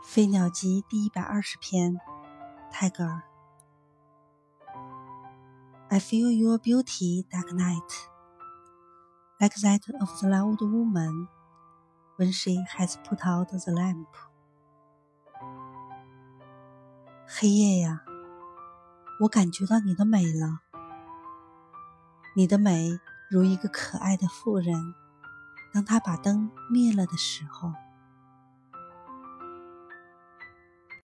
《飞鸟集》第一百二十篇，泰戈尔。I feel your beauty, dark night, like that of the loud woman when she has put out the lamp。黑夜呀，我感觉到你的美了。你的美如一个可爱的妇人，当她把灯灭了的时候。